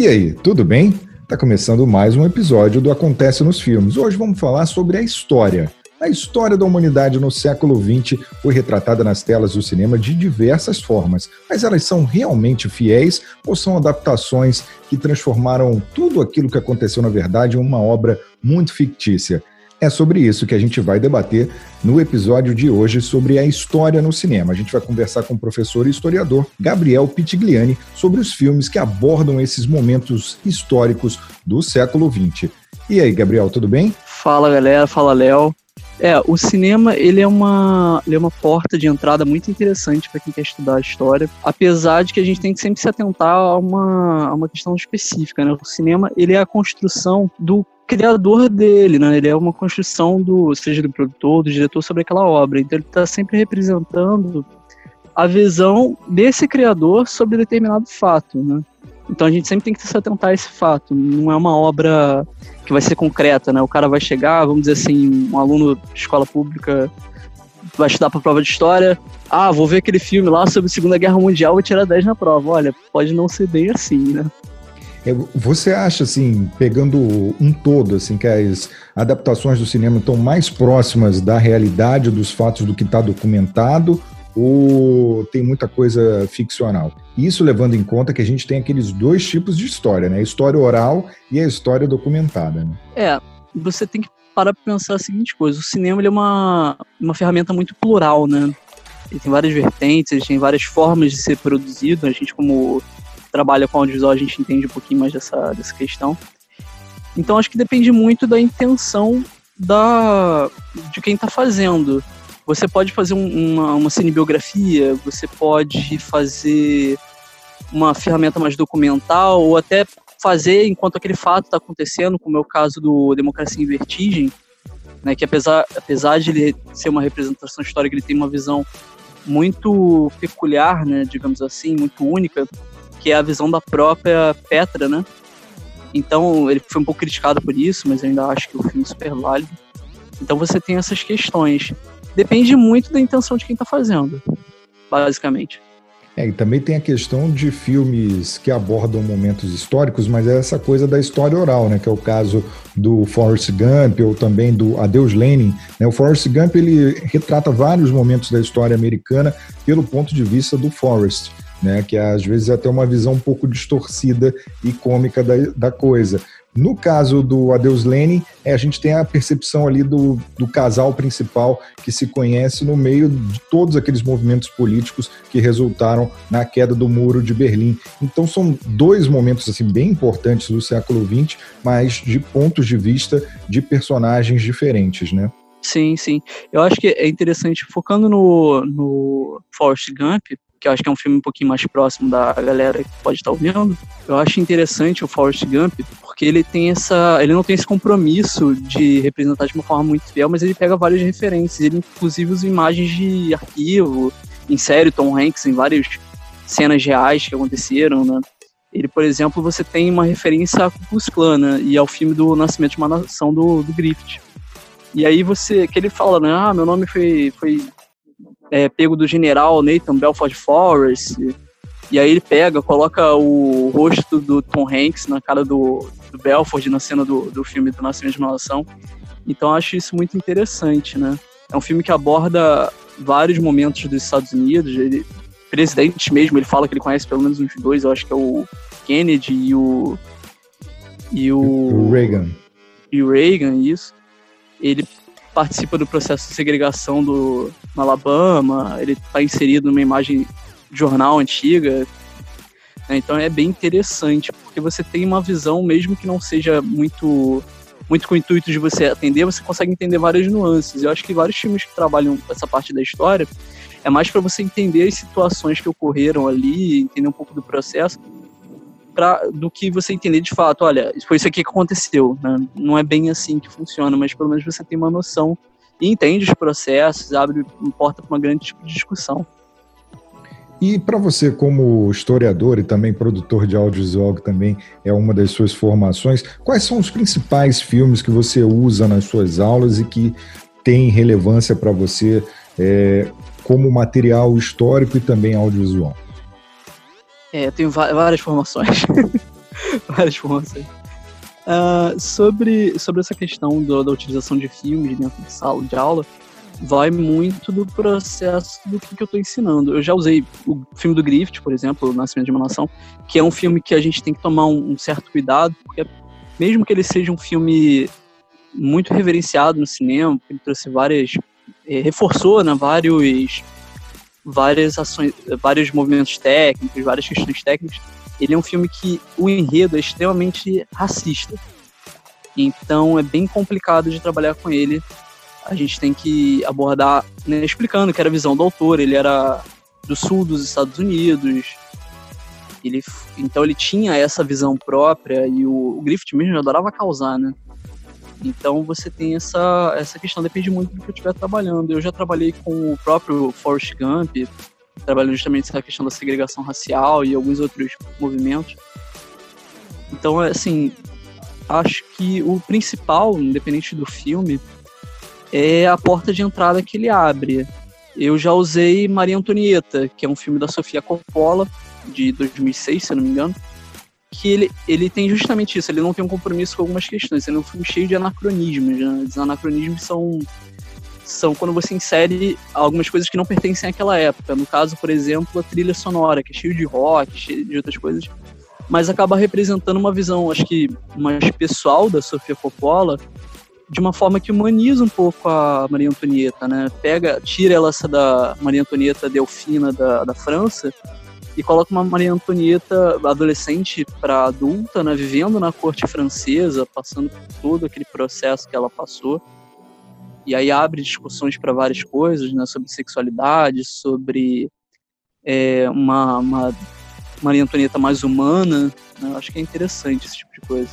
E aí, tudo bem? Tá começando mais um episódio do Acontece nos Filmes. Hoje vamos falar sobre a história. A história da humanidade no século XX foi retratada nas telas do cinema de diversas formas, mas elas são realmente fiéis ou são adaptações que transformaram tudo aquilo que aconteceu na verdade em uma obra muito fictícia? É sobre isso que a gente vai debater no episódio de hoje sobre a história no cinema. A gente vai conversar com o professor e historiador Gabriel Pitigliani sobre os filmes que abordam esses momentos históricos do século XX. E aí, Gabriel, tudo bem? Fala, galera. Fala, Léo. É, o cinema ele é uma, ele é uma porta de entrada muito interessante para quem quer estudar a história, apesar de que a gente tem que sempre se atentar a uma, a uma questão específica. Né? O cinema ele é a construção do criador dele, né? Ele é uma construção do, seja do produtor, do diretor sobre aquela obra. Então ele está sempre representando a visão desse criador sobre determinado fato, né? Então a gente sempre tem que se atentar a esse fato. Não é uma obra que vai ser concreta, né? O cara vai chegar, vamos dizer assim, um aluno de escola pública vai estudar para prova de história. Ah, vou ver aquele filme lá sobre a Segunda Guerra Mundial e tirar 10 na prova. Olha, pode não ser bem assim, né? Você acha, assim, pegando um todo, assim, que as adaptações do cinema estão mais próximas da realidade dos fatos do que está documentado ou tem muita coisa ficcional? Isso levando em conta que a gente tem aqueles dois tipos de história, né? A história oral e a história documentada. Né? É, você tem que parar para pensar a seguinte coisa: o cinema é uma, uma ferramenta muito plural, né? Ele tem várias vertentes, tem várias formas de ser produzido. A gente, como trabalha com audiovisual, a gente entende um pouquinho mais dessa, dessa questão. Então acho que depende muito da intenção da de quem está fazendo. Você pode fazer um, uma, uma cinebiografia, você pode fazer uma ferramenta mais documental, ou até fazer enquanto aquele fato está acontecendo, como é o caso do Democracia em Vertigem, né, que apesar, apesar de ele ser uma representação histórica, ele tem uma visão muito peculiar, né, digamos assim, muito única, que é a visão da própria Petra, né? Então, ele foi um pouco criticado por isso, mas ainda acho que o filme é super válido. Então, você tem essas questões. Depende muito da intenção de quem está fazendo, basicamente. É, e também tem a questão de filmes que abordam momentos históricos, mas é essa coisa da história oral, né? Que é o caso do Forrest Gump ou também do Adeus Lenin. Né? O Forrest Gump ele retrata vários momentos da história americana pelo ponto de vista do Forrest né? Que às vezes é até uma visão um pouco distorcida e cômica da, da coisa. No caso do Adeus Lenin, é, a gente tem a percepção ali do, do casal principal que se conhece no meio de todos aqueles movimentos políticos que resultaram na queda do muro de Berlim. Então são dois momentos assim bem importantes do século XX, mas de pontos de vista de personagens diferentes, né? Sim, sim. Eu acho que é interessante, focando no, no Forrest Gump, que eu acho que é um filme um pouquinho mais próximo da galera que pode estar ouvindo. Eu acho interessante o Forrest Gump, porque ele tem essa. ele não tem esse compromisso de representar de uma forma muito fiel, mas ele pega várias referências. Ele inclusive usa imagens de arquivo, insere Tom Hanks em várias cenas reais que aconteceram, né? Ele, por exemplo, você tem uma referência a Ku né? E ao filme do Nascimento de uma Nação do, do Griffith. E aí você, que ele fala, né? Ah, meu nome foi, foi é, pego do general Nathan Belford Forrest. E aí ele pega, coloca o rosto do Tom Hanks na cara do, do Belford na cena do, do filme do Nascimento de uma Nação. Então acho isso muito interessante, né? É um filme que aborda vários momentos dos Estados Unidos. Ele, presidente mesmo, ele fala que ele conhece pelo menos uns dois, eu acho que é o Kennedy e o. E o. o Reagan. E o Reagan, isso. Ele participa do processo de segregação do, no Alabama, ele está inserido numa imagem de jornal antiga. Né? Então é bem interessante, porque você tem uma visão, mesmo que não seja muito muito com o intuito de você atender, você consegue entender várias nuances. Eu acho que vários filmes que trabalham essa parte da história é mais para você entender as situações que ocorreram ali, entender um pouco do processo, pra, do que você entender de fato, olha, foi isso aqui que aconteceu. Né? Não é bem assim que funciona, mas pelo menos você tem uma noção e entende os processos, abre porta para uma grande tipo de discussão. E para você, como historiador e também produtor de audiovisual, que também é uma das suas formações, quais são os principais filmes que você usa nas suas aulas e que têm relevância para você é, como material histórico e também audiovisual? É, eu tenho várias formações. várias fontes. Uh, sobre, sobre essa questão do, da utilização de filmes dentro de sala de aula, vai muito do processo do que, que eu estou ensinando. Eu já usei o filme do Griffith, por exemplo, O Nascimento de uma Nação, que é um filme que a gente tem que tomar um, um certo cuidado, porque mesmo que ele seja um filme muito reverenciado no cinema, ele trouxe várias. Eh, reforçou né, vários, várias ações, vários movimentos técnicos, várias questões técnicas. Ele é um filme que o enredo é extremamente racista. Então é bem complicado de trabalhar com ele a gente tem que abordar, né, explicando que era a visão do autor, ele era do sul dos Estados Unidos, ele, então ele tinha essa visão própria e o, o Griffith mesmo adorava causar, né? Então você tem essa, essa questão, depende muito do que eu estiver trabalhando. Eu já trabalhei com o próprio Forrest Gump, trabalhando justamente essa questão da segregação racial e alguns outros movimentos. Então, assim, acho que o principal, independente do filme, é a porta de entrada que ele abre. Eu já usei Maria Antonieta, que é um filme da Sofia Coppola, de 2006, se não me engano, que ele, ele tem justamente isso, ele não tem um compromisso com algumas questões, ele é um filme cheio de anacronismos. Né? Os anacronismos são, são quando você insere algumas coisas que não pertencem àquela época. No caso, por exemplo, a trilha sonora, que é cheio de rock, cheio de outras coisas, mas acaba representando uma visão, acho que mais pessoal da Sofia Coppola, de uma forma que humaniza um pouco a Maria Antonieta, né? Pega, tira ela essa da Maria Antonieta Delfina da, da França e coloca uma Maria Antonieta adolescente para adulta, né? Vivendo na corte francesa, passando por todo aquele processo que ela passou. E aí abre discussões para várias coisas, né? Sobre sexualidade, sobre é, uma, uma Maria Antonieta mais humana. Né? Acho que é interessante esse tipo de coisa.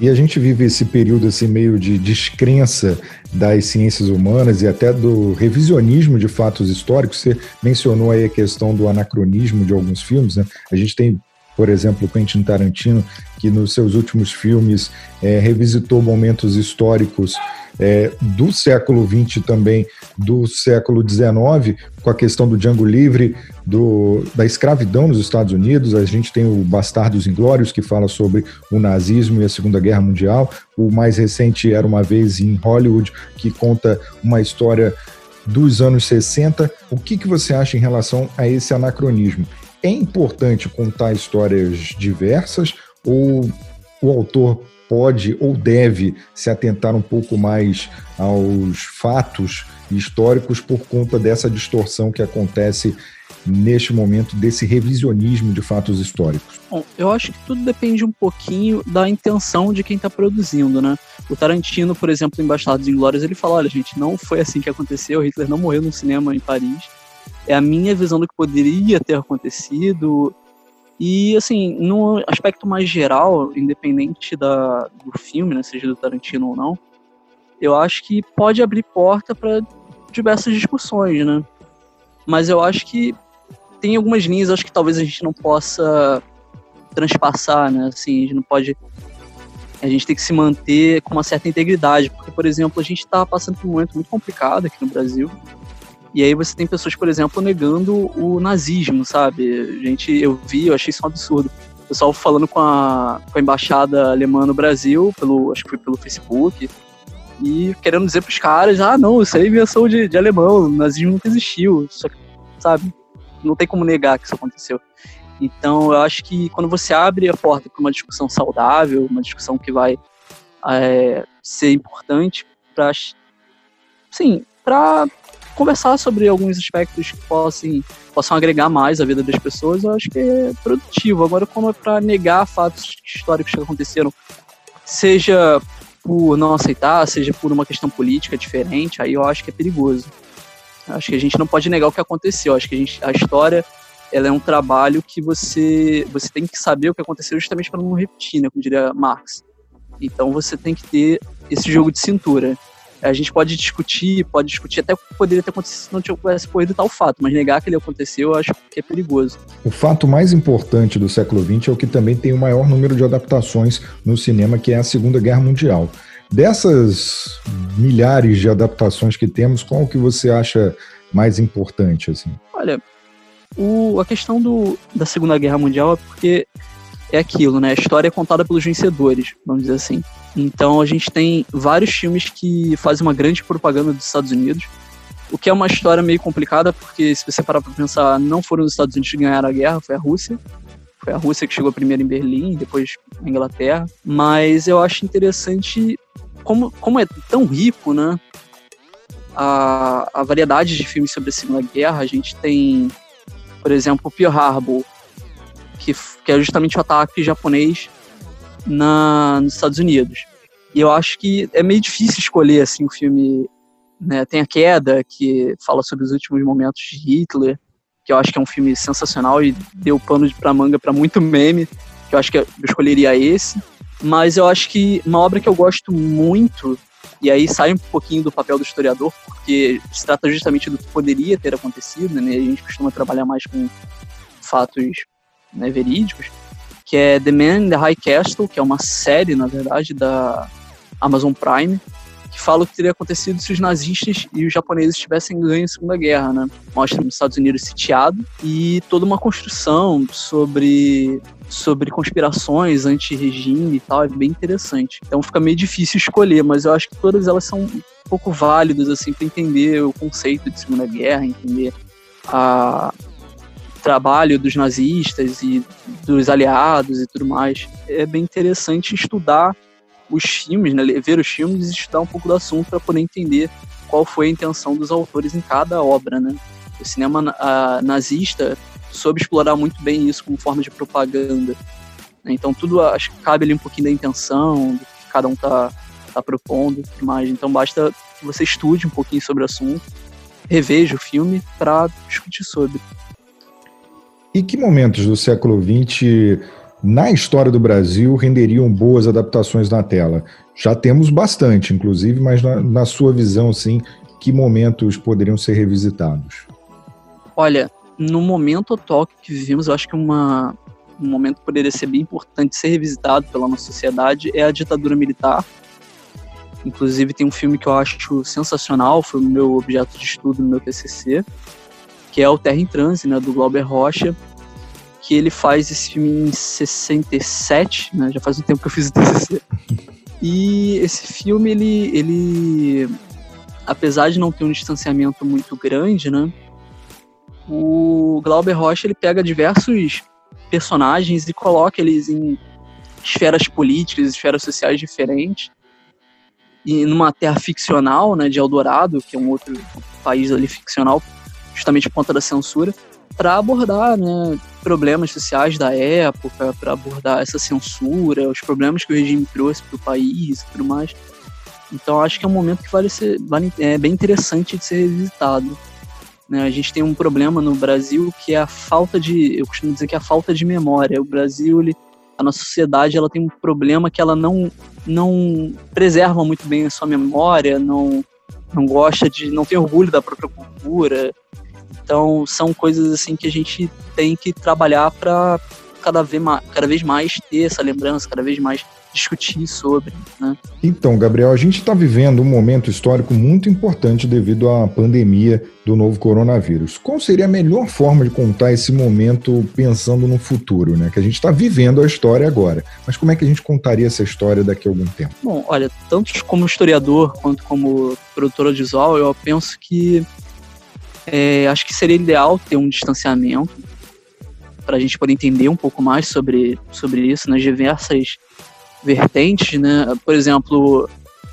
E a gente vive esse período assim meio de descrença das ciências humanas e até do revisionismo de fatos históricos. Você mencionou aí a questão do anacronismo de alguns filmes, né? A gente tem por exemplo, Quentin Tarantino, que nos seus últimos filmes é, revisitou momentos históricos é, do século XX também, do século XIX, com a questão do Django Livre, do, da escravidão nos Estados Unidos. A gente tem o Bastardos Inglórios, que fala sobre o nazismo e a Segunda Guerra Mundial. O mais recente era Uma Vez em Hollywood, que conta uma história dos anos 60. O que, que você acha em relação a esse anacronismo? É importante contar histórias diversas ou o autor pode ou deve se atentar um pouco mais aos fatos históricos por conta dessa distorção que acontece neste momento desse revisionismo de fatos históricos? Bom, eu acho que tudo depende um pouquinho da intenção de quem está produzindo, né? O Tarantino, por exemplo, em Bastardos Inglórios, ele fala, olha, gente, não foi assim que aconteceu, Hitler não morreu no cinema em Paris, é a minha visão do que poderia ter acontecido, e, assim, no aspecto mais geral, independente da, do filme, né, seja do Tarantino ou não, eu acho que pode abrir porta para diversas discussões, né? Mas eu acho que tem algumas linhas, acho que talvez a gente não possa transpassar, né? Assim, a gente não pode. A gente tem que se manter com uma certa integridade, porque, por exemplo, a gente está passando por um momento muito complicado aqui no Brasil, e aí você tem pessoas, por exemplo, negando o nazismo, sabe? Gente, eu vi, eu achei isso um absurdo. O pessoal falando com a, com a embaixada alemã no Brasil, pelo, acho que foi pelo Facebook, e querendo dizer pros caras, ah, não, isso aí é invenção de, de alemão, o nazismo nunca existiu. Só que, sabe? Não tem como negar que isso aconteceu. Então, eu acho que quando você abre a porta para uma discussão saudável, uma discussão que vai é, ser importante para, sim, para conversar sobre alguns aspectos que possam, possam agregar mais à vida das pessoas, eu acho que é produtivo. Agora, como é para negar fatos históricos que aconteceram, seja por não aceitar, seja por uma questão política diferente, aí eu acho que é perigoso. Eu acho que a gente não pode negar o que aconteceu. Eu acho que a, gente, a história ela é um trabalho que você, você tem que saber o que aconteceu justamente para não repetir, né, como diria Marx. Então você tem que ter esse jogo de cintura. A gente pode discutir, pode discutir até o que poderia ter acontecido se não tivesse ocorrido tal fato, mas negar que ele aconteceu eu acho que é perigoso. O fato mais importante do século XX é o que também tem o maior número de adaptações no cinema, que é a Segunda Guerra Mundial. Dessas milhares de adaptações que temos, qual que você acha mais importante? Assim? Olha, o, a questão do, da Segunda Guerra Mundial é porque é aquilo, né? A história é contada pelos vencedores, vamos dizer assim. Então a gente tem vários filmes que fazem uma grande propaganda dos Estados Unidos, o que é uma história meio complicada, porque se você parar para pensar, não foram os Estados Unidos que ganharam a guerra, foi a Rússia. Foi a Rússia que chegou primeiro em Berlim, depois a Inglaterra. Mas eu acho interessante como, como é tão rico, né? A, a variedade de filmes sobre a Segunda Guerra. A gente tem, por exemplo, Pearl Harbor, que, que é justamente o ataque japonês na, nos Estados Unidos. E eu acho que é meio difícil escolher assim um filme né? Tem a Queda, que fala sobre os últimos momentos de Hitler, que eu acho que é um filme sensacional e deu pano para manga para muito meme, que eu acho que eu escolheria esse. Mas eu acho que uma obra que eu gosto muito, e aí sai um pouquinho do papel do historiador, porque se trata justamente do que poderia ter acontecido, né? A gente costuma trabalhar mais com fatos né, verídicos, que é The Man in the High Castle, que é uma série, na verdade, da Amazon Prime, que fala o que teria acontecido se os nazistas e os japoneses tivessem ganho a Segunda Guerra, né? Mostra os Estados Unidos sitiado e toda uma construção sobre sobre conspirações anti-regime e tal, é bem interessante. Então fica meio difícil escolher, mas eu acho que todas elas são um pouco válidas assim para entender o conceito de Segunda Guerra, entender a trabalho dos nazistas e dos aliados e tudo mais. É bem interessante estudar os filmes, né, ver os filmes e estudar um pouco do assunto para poder entender qual foi a intenção dos autores em cada obra, né? O cinema a, nazista soube explorar muito bem isso como forma de propaganda. Né? Então tudo acho que cabe ali um pouquinho da intenção, do que cada um tá, tá propondo, mais. Então basta você estude um pouquinho sobre o assunto, reveja o filme para discutir sobre. E que momentos do século XX na história do Brasil renderiam boas adaptações na tela? Já temos bastante, inclusive, mas na, na sua visão, sim, que momentos poderiam ser revisitados? Olha, no momento atual que vivemos, eu acho que uma, um momento que poderia ser bem importante ser revisitado pela nossa sociedade é a ditadura militar. Inclusive tem um filme que eu acho sensacional, foi o meu objeto de estudo no meu TCC, que é o Terra em Transe, né, do Glauber Rocha, que ele faz esse filme em 67, né? Já faz um tempo que eu fiz o TCC. E esse filme, ele, ele apesar de não ter um distanciamento muito grande, né? O Glauber Rocha, ele pega diversos personagens e coloca eles em esferas políticas, esferas sociais diferentes. E numa terra ficcional, né, de Eldorado, que é um outro país ali ficcional, justamente por conta da censura para abordar né, problemas sociais da época, para abordar essa censura, os problemas que o regime trouxe para o país e tudo mais. Então acho que é um momento que vale ser vale, é bem interessante de ser revisitado. Né? A gente tem um problema no Brasil que é a falta de, eu costumo dizer que é a falta de memória. O Brasil, ele, a nossa sociedade, ela tem um problema que ela não não preserva muito bem a sua memória, não não gosta de, não tem orgulho da própria cultura, então, são coisas assim que a gente tem que trabalhar para cada vez mais, cada vez mais ter essa lembrança, cada vez mais discutir sobre. Né? Então, Gabriel, a gente está vivendo um momento histórico muito importante devido à pandemia do novo coronavírus. Qual seria a melhor forma de contar esse momento pensando no futuro, né? Que a gente está vivendo a história agora. Mas como é que a gente contaria essa história daqui a algum tempo? Bom, olha, tanto como historiador quanto como produtor audiovisual, eu penso que é, acho que seria ideal ter um distanciamento para a gente poder entender um pouco mais sobre, sobre isso nas diversas vertentes, né? Por exemplo,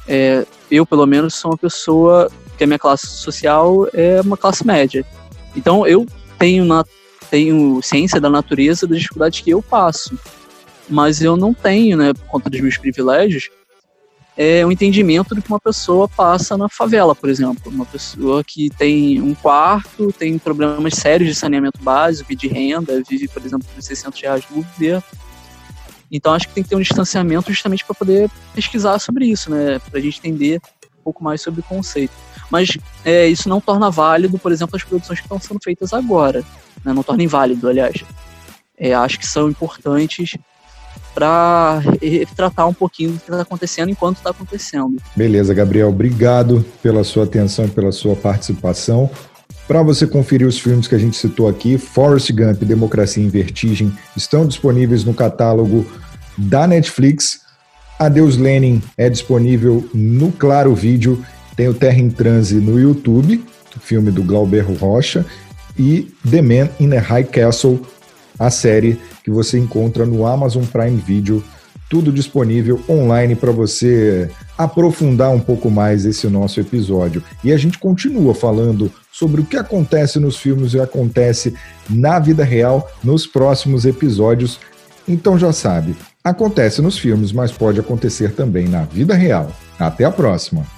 é, eu pelo menos sou uma pessoa que a minha classe social é uma classe média. Então eu tenho na, tenho ciência da natureza das dificuldades que eu passo, mas eu não tenho, né, por conta dos meus privilégios, é o entendimento do que uma pessoa passa na favela, por exemplo. Uma pessoa que tem um quarto, tem problemas sérios de saneamento básico e de renda, vive, por exemplo, por 600 reais no governo. Então acho que tem que ter um distanciamento justamente para poder pesquisar sobre isso, né? Para a gente entender um pouco mais sobre o conceito. Mas é, isso não torna válido, por exemplo, as produções que estão sendo feitas agora. Né? Não torna inválido, aliás. É, acho que são importantes para tratar um pouquinho do que está acontecendo enquanto está acontecendo. Beleza, Gabriel. Obrigado pela sua atenção e pela sua participação. Para você conferir os filmes que a gente citou aqui, Forrest Gump, Democracia em Vertigem, estão disponíveis no catálogo da Netflix. Adeus Lenin é disponível no Claro Vídeo, tem o Terra em Transe no YouTube, filme do Glauber Rocha, e The Man in a High Castle, a série que você encontra no Amazon Prime Video tudo disponível online para você aprofundar um pouco mais esse nosso episódio. E a gente continua falando sobre o que acontece nos filmes e acontece na vida real nos próximos episódios. Então já sabe, acontece nos filmes, mas pode acontecer também na vida real. Até a próxima!